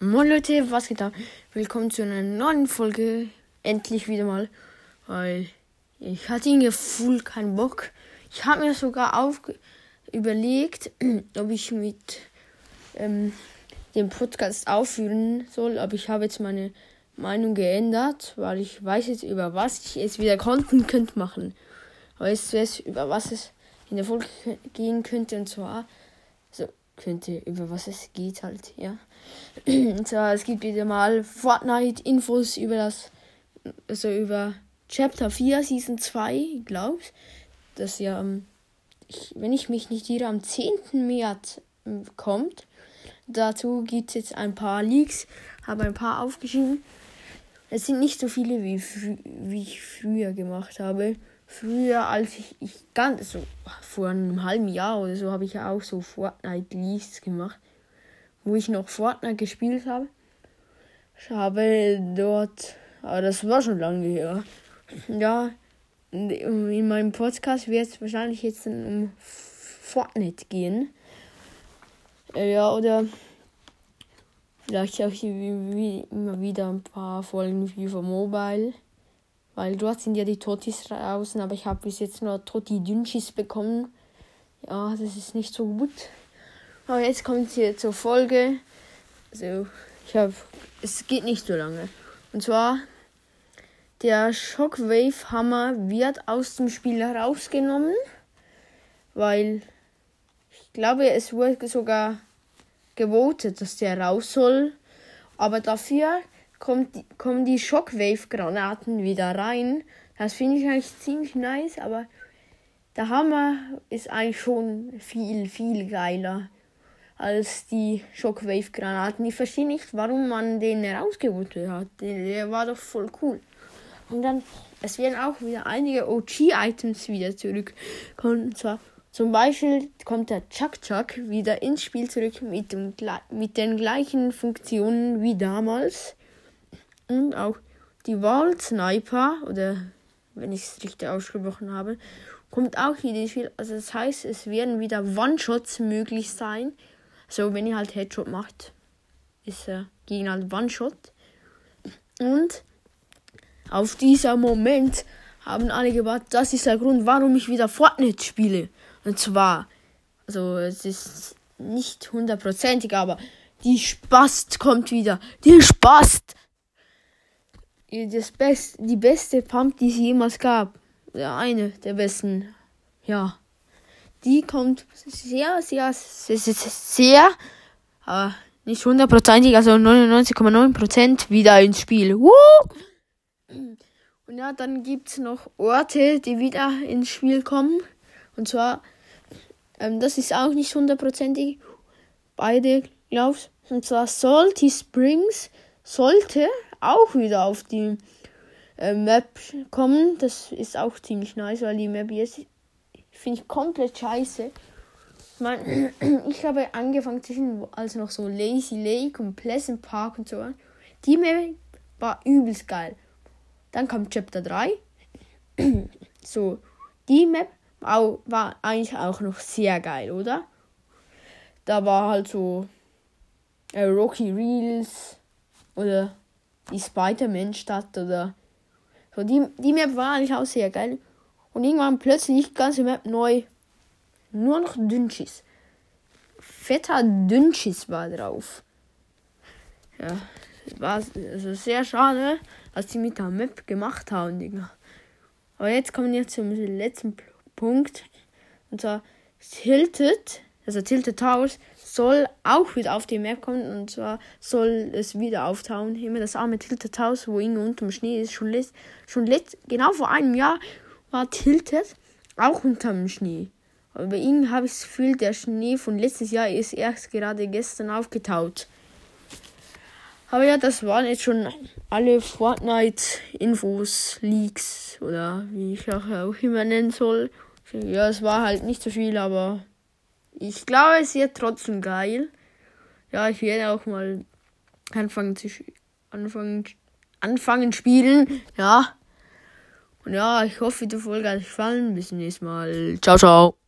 Moin Leute, was geht ab? Willkommen zu einer neuen Folge. Endlich wieder mal. Weil ich hatte irgendwie voll keinen Bock. Ich habe mir sogar auf überlegt, ob ich mit ähm, dem Podcast aufführen soll. Aber ich habe jetzt meine Meinung geändert, weil ich weiß jetzt, über was ich jetzt wieder Content machen. Aber jetzt weiß, über was es in der Folge gehen könnte. Und zwar so könnte, über was es geht halt, ja. Und zwar, es gibt wieder mal Fortnite-Infos über das, also über Chapter 4, Season 2, glaubst Das ja, ich, wenn ich mich nicht irre, am 10. März ähm, kommt. Dazu gibt es jetzt ein paar Leaks, habe ein paar aufgeschrieben. Es sind nicht so viele, wie, wie ich früher gemacht habe früher, als ich, ich ganz so vor einem halben Jahr oder so, habe ich ja auch so Fortnite Leaks gemacht, wo ich noch Fortnite gespielt habe. Ich habe dort, aber das war schon lange her. Ja, in meinem Podcast wird es wahrscheinlich jetzt um Fortnite gehen. Ja, oder vielleicht auch immer wieder ein paar Folgen von Mobile. Weil dort sind ja die Totis draußen, aber ich habe bis jetzt nur Toti Dünchis bekommen. Ja, das ist nicht so gut. Aber jetzt kommt sie zur Folge. Also, ich habe. Es geht nicht so lange. Und zwar. Der Shockwave Hammer wird aus dem Spiel herausgenommen. Weil. Ich glaube, es wurde sogar gewotet, dass der raus soll. Aber dafür kommt, kommen die Shockwave-Granaten wieder rein. Das finde ich eigentlich ziemlich nice, aber der Hammer ist eigentlich schon viel, viel geiler als die Shockwave-Granaten. Ich verstehe nicht, warum man den rausgeholt hat. Der war doch voll cool. Und dann, es werden auch wieder einige OG-Items wieder zurückkommen. Und zwar zum Beispiel kommt der Chuck Chuck wieder ins Spiel zurück mit, dem, mit den gleichen Funktionen wie damals. Und auch die Wall Sniper, oder wenn ich es richtig ausgesprochen habe, kommt auch wieder ins Spiel. Also das heißt, es werden wieder One-Shots möglich sein. Also wenn ihr halt Headshot macht, ist er gegen halt One-Shot. Und auf dieser Moment haben alle gewartet, das ist der Grund, warum ich wieder Fortnite spiele. Und zwar, also es ist nicht hundertprozentig, aber die Spast kommt wieder. Die Spast das Best, die beste Pump, die es jemals gab. Ja, eine der besten. Ja. Die kommt sehr, sehr, sehr, sehr, sehr aber nicht hundertprozentig, also 99,9% wieder ins Spiel. Woo! Und ja, dann gibt es noch Orte, die wieder ins Spiel kommen. Und zwar, ähm, das ist auch nicht hundertprozentig. Beide, glaubst Und zwar Salty Springs sollte auch wieder auf die äh, Map kommen. Das ist auch ziemlich nice, weil die Map jetzt finde ich komplett scheiße. Ich, mein, ich habe angefangen zwischen, als noch so Lazy Lake und Pleasant Park und so. Die Map war übelst geil. Dann kam Chapter 3. so, die Map war, war eigentlich auch noch sehr geil, oder? Da war halt so äh, Rocky Reels oder die Spider-Man-Stadt oder so. Die, die Map war eigentlich auch sehr geil. Und irgendwann plötzlich ganze Map neu. Nur noch Dünchis. Fetter Dünchis war drauf. Ja, war also sehr schade, was die mit der Map gemacht haben, Digga. Aber jetzt kommen wir zum letzten Punkt. Und zwar Tilted, also Tilted Towers, soll auch wieder auf die Map kommen. Und zwar soll es wieder auftauchen. Immer das arme Tilted Haus, wo irgendwo unterm Schnee ist. Schon, letzt, schon letzt, genau vor einem Jahr war Tilted auch unterm Schnee. Aber bei ihm habe ich das Gefühl, der Schnee von letztes Jahr ist erst gerade gestern aufgetaut. Aber ja, das waren jetzt schon alle Fortnite-Infos, Leaks oder wie ich auch immer nennen soll. Ja, es war halt nicht so viel, aber ich glaube, es wird trotzdem geil. Ja, ich werde auch mal anfangen zu anfangen, anfangen spielen. Ja. Und ja, ich hoffe, die Folge hat euch gefallen. Bis zum nächsten Mal. Ciao, ciao.